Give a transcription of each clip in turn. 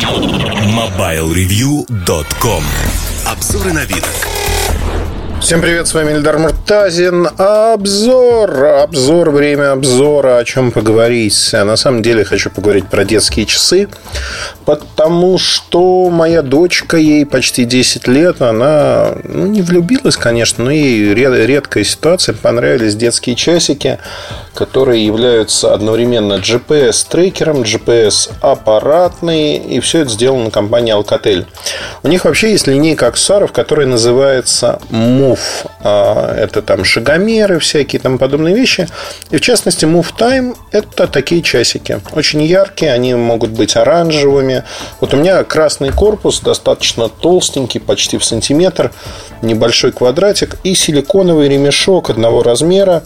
MobileReview.com Обзоры на вид. Всем привет, с вами Эльдар Муртазин. Обзор, обзор, время обзора, о чем поговорить. На самом деле хочу поговорить про детские часы, потому что моя дочка, ей почти 10 лет, она ну, не влюбилась, конечно, но ей редкая ситуация, понравились детские часики, которые являются одновременно GPS-трекером, GPS-аппаратные, и все это сделано компанией Alcatel. У них вообще есть линейка аксессуаров, которая называется Move. А, это там шагомеры всякие, там подобные вещи. И в частности, Move Time – это такие часики. Очень яркие, они могут быть оранжевыми. Вот у меня красный корпус, достаточно толстенький, почти в сантиметр, небольшой квадратик и силиконовый ремешок одного размера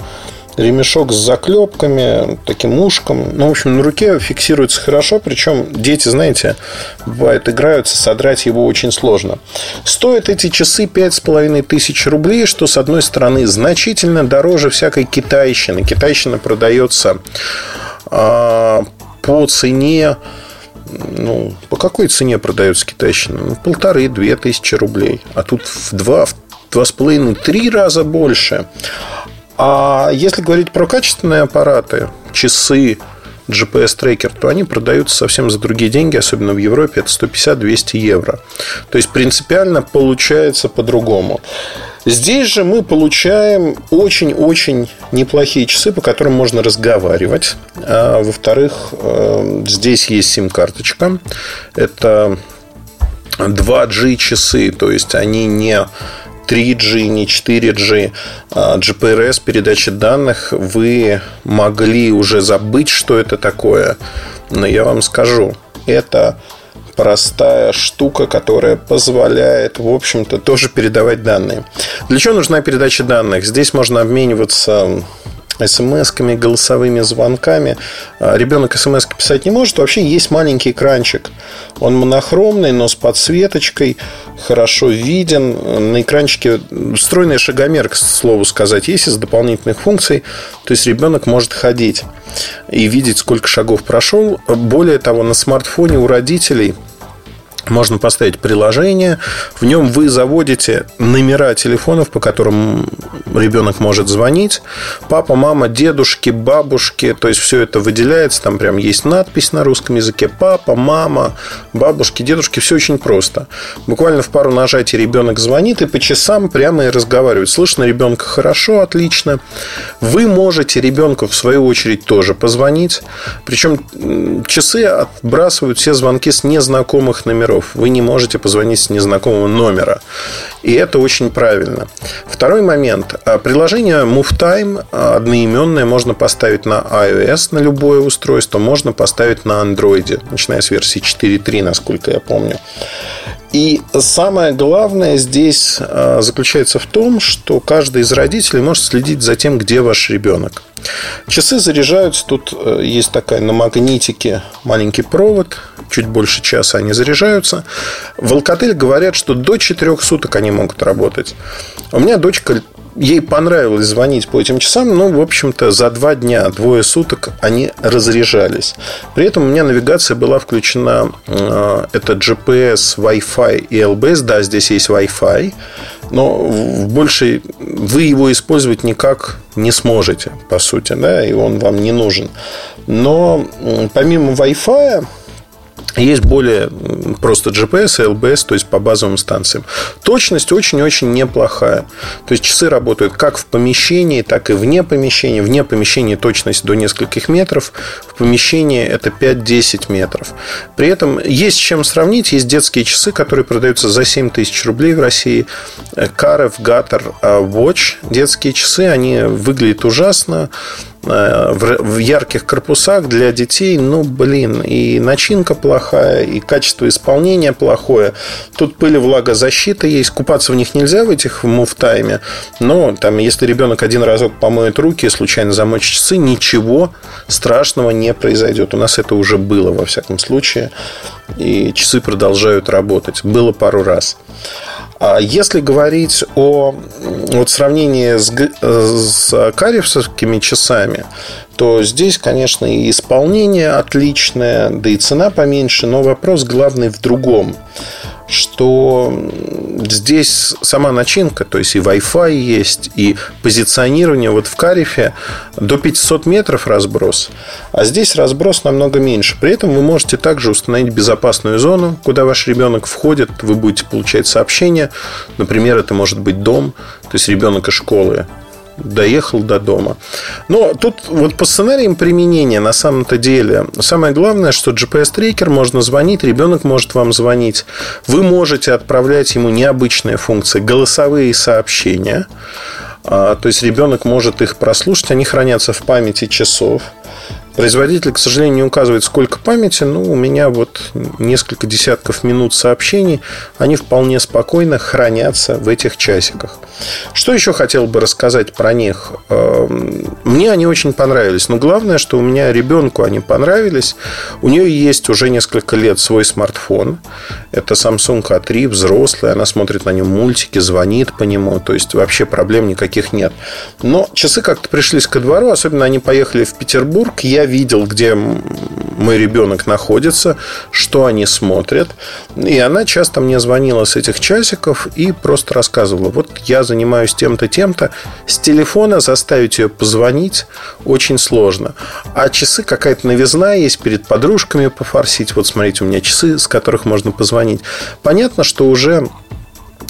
ремешок с заклепками, таким ушком. Ну, в общем, на руке фиксируется хорошо. Причем дети, знаете, бывает, играются, содрать его очень сложно. Стоят эти часы 5,5 тысяч рублей, что, с одной стороны, значительно дороже всякой китайщины. Китайщина продается а, по цене ну, по какой цене продается китайщина? Ну, полторы-две тысячи рублей. А тут в два, в два с половиной, три раза больше. А если говорить про качественные аппараты, часы, GPS-трекер, то они продаются совсем за другие деньги, особенно в Европе, это 150-200 евро. То есть принципиально получается по-другому. Здесь же мы получаем очень-очень неплохие часы, по которым можно разговаривать. А, во-вторых, э, здесь есть сим-карточка. Это 2G часы, то есть они не 3G, не 4G, GPRS, передачи данных, вы могли уже забыть, что это такое. Но я вам скажу, это простая штука, которая позволяет, в общем-то, тоже передавать данные. Для чего нужна передача данных? Здесь можно обмениваться смс-ками, голосовыми звонками. А, ребенок смс писать не может. Вообще есть маленький экранчик. Он монохромный, но с подсветочкой, хорошо виден. На экранчике встроенный шагомер, к слову сказать, есть из дополнительных функций. То есть ребенок может ходить и видеть, сколько шагов прошел. Более того, на смартфоне у родителей – можно поставить приложение, в нем вы заводите номера телефонов, по которым ребенок может звонить. Папа, мама, дедушки, бабушки, то есть все это выделяется, там прям есть надпись на русском языке. Папа, мама, бабушки, дедушки, все очень просто. Буквально в пару нажатий ребенок звонит и по часам прямо и разговаривает. Слышно ребенка хорошо, отлично. Вы можете ребенку в свою очередь тоже позвонить. Причем часы отбрасывают все звонки с незнакомых номеров номеров. Вы не можете позвонить с незнакомого номера. И это очень правильно. Второй момент. А, приложение MoveTime а, одноименное можно поставить на iOS, на любое устройство, можно поставить на Android, начиная с версии 4.3, насколько я помню. И самое главное здесь а, заключается в том, что каждый из родителей может следить за тем, где ваш ребенок. Часы заряжаются. Тут э, есть такая на магнитике маленький провод. Чуть больше часа они заряжаются. В Alcatel говорят, что до 4 суток они могут работать. У меня дочка ей понравилось звонить по этим часам, но, в общем-то, за два дня, двое суток они разряжались. При этом у меня навигация была включена, э, это GPS, Wi-Fi и LBS, да, здесь есть Wi-Fi, но больше вы его использовать никак не сможете, по сути, да, и он вам не нужен. Но помимо Wi-Fi, есть более просто GPS и LBS, то есть по базовым станциям. Точность очень-очень неплохая. То есть часы работают как в помещении, так и вне помещения. Вне помещения точность до нескольких метров. В помещении это 5-10 метров. При этом есть с чем сравнить. Есть детские часы, которые продаются за 7 тысяч рублей в России. Карев, Gator, Watch. Детские часы, они выглядят ужасно Э, в ярких корпусах для детей, ну, блин, и начинка плохая, и качество исполнения плохое. Тут пыль и влагозащита есть. Купаться в них нельзя в этих муфтайме, но там, если ребенок один разок помоет руки и случайно замочит часы, ничего страшного не произойдет. У нас это уже было, во всяком случае, и часы продолжают работать. Было пару раз. А если говорить о вот сравнении с, с каревскими часами, то здесь, конечно, и исполнение отличное, да и цена поменьше, но вопрос главный в другом что здесь сама начинка, то есть и Wi-Fi есть, и позиционирование вот в Карифе до 500 метров разброс, а здесь разброс намного меньше. При этом вы можете также установить безопасную зону, куда ваш ребенок входит, вы будете получать сообщения. Например, это может быть дом, то есть ребенок из школы доехал до дома. Но тут вот по сценариям применения на самом-то деле самое главное, что GPS-трекер можно звонить, ребенок может вам звонить. Вы можете отправлять ему необычные функции, голосовые сообщения. А, то есть ребенок может их прослушать, они хранятся в памяти часов. Производитель, к сожалению, не указывает, сколько памяти, но у меня вот несколько десятков минут сообщений, они вполне спокойно хранятся в этих часиках. Что еще хотел бы рассказать про них? Эм, мне они очень понравились, но главное, что у меня ребенку они понравились. У нее есть уже несколько лет свой смартфон. Это Samsung A3, взрослый, она смотрит на нем мультики, звонит по нему, то есть вообще проблем никаких нет. Но часы как-то пришлись ко двору, особенно они поехали в Петербург, я видел, где мой ребенок находится, что они смотрят. И она часто мне звонила с этих часиков и просто рассказывала, вот я занимаюсь тем-то, тем-то. С телефона заставить ее позвонить очень сложно. А часы какая-то новизна есть перед подружками пофорсить. Вот смотрите, у меня часы, с которых можно позвонить. Понятно, что уже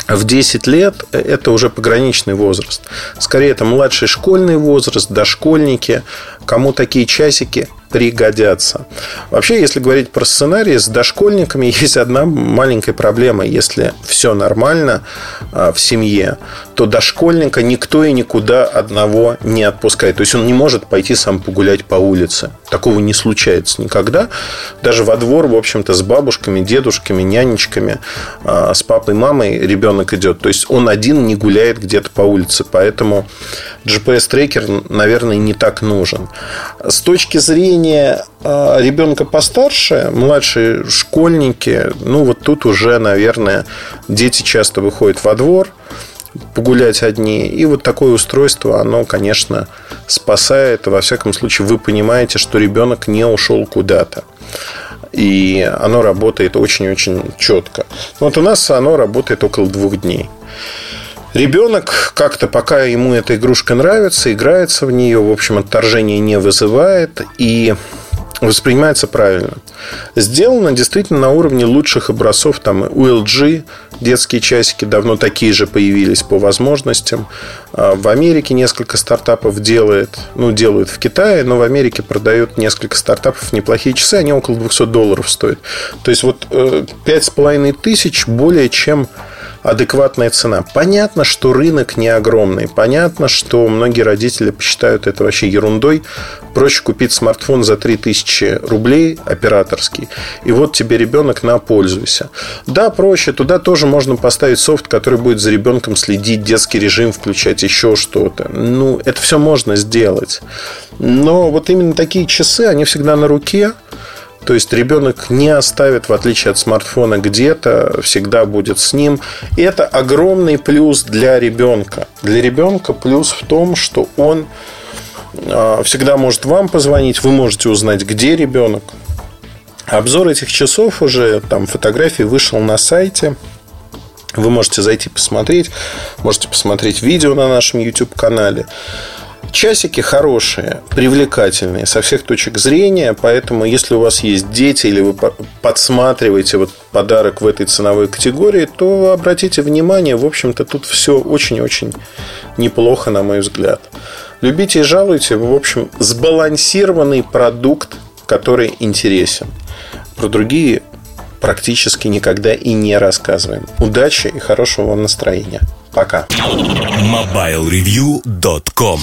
в 10 лет это уже пограничный возраст. Скорее, это младший школьный возраст, дошкольники. Кому такие часики пригодятся. Вообще, если говорить про сценарий, с дошкольниками есть одна маленькая проблема. Если все нормально а, в семье, то дошкольника никто и никуда одного не отпускает. То есть он не может пойти сам погулять по улице. Такого не случается никогда. Даже во двор, в общем-то, с бабушками, дедушками, нянечками, а, с папой, мамой ребенок идет. То есть он один не гуляет где-то по улице. Поэтому GPS-трекер, наверное, не так нужен. С точки зрения а, ребенка постарше, младшие школьники, ну вот тут уже, наверное, дети часто выходят во двор, погулять одни. И вот такое устройство, оно, конечно, спасает. Во всяком случае, вы понимаете, что ребенок не ушел куда-то. И оно работает очень-очень четко. Вот у нас оно работает около двух дней. Ребенок как-то, пока ему эта игрушка нравится, играется в нее, в общем, отторжение не вызывает и воспринимается правильно. Сделано действительно на уровне лучших образцов. Там у LG детские часики давно такие же появились по возможностям. А в Америке несколько стартапов делает, ну, делают в Китае, но в Америке продают несколько стартапов неплохие часы, они около 200 долларов стоят. То есть вот 5,5 э, тысяч более чем адекватная цена. Понятно, что рынок не огромный. Понятно, что многие родители посчитают это вообще ерундой. Проще купить смартфон за 3000 рублей операторский. И вот тебе ребенок на пользуйся. Да, проще. Туда тоже можно поставить софт, который будет за ребенком следить, детский режим включать, еще что-то. Ну, это все можно сделать. Но вот именно такие часы, они всегда на руке. То есть ребенок не оставит, в отличие от смартфона, где-то, всегда будет с ним. И это огромный плюс для ребенка. Для ребенка плюс в том, что он а, всегда может вам позвонить, вы можете узнать, где ребенок. Обзор этих часов уже, там фотографии вышел на сайте. Вы можете зайти посмотреть, можете посмотреть видео на нашем YouTube-канале. Часики хорошие, привлекательные со всех точек зрения, поэтому если у вас есть дети или вы подсматриваете вот подарок в этой ценовой категории, то обратите внимание, в общем-то тут все очень-очень неплохо, на мой взгляд. Любите и жалуйте, в общем, сбалансированный продукт, который интересен. Про другие практически никогда и не рассказываем. Удачи и хорошего вам настроения. Пока. MobileReview.com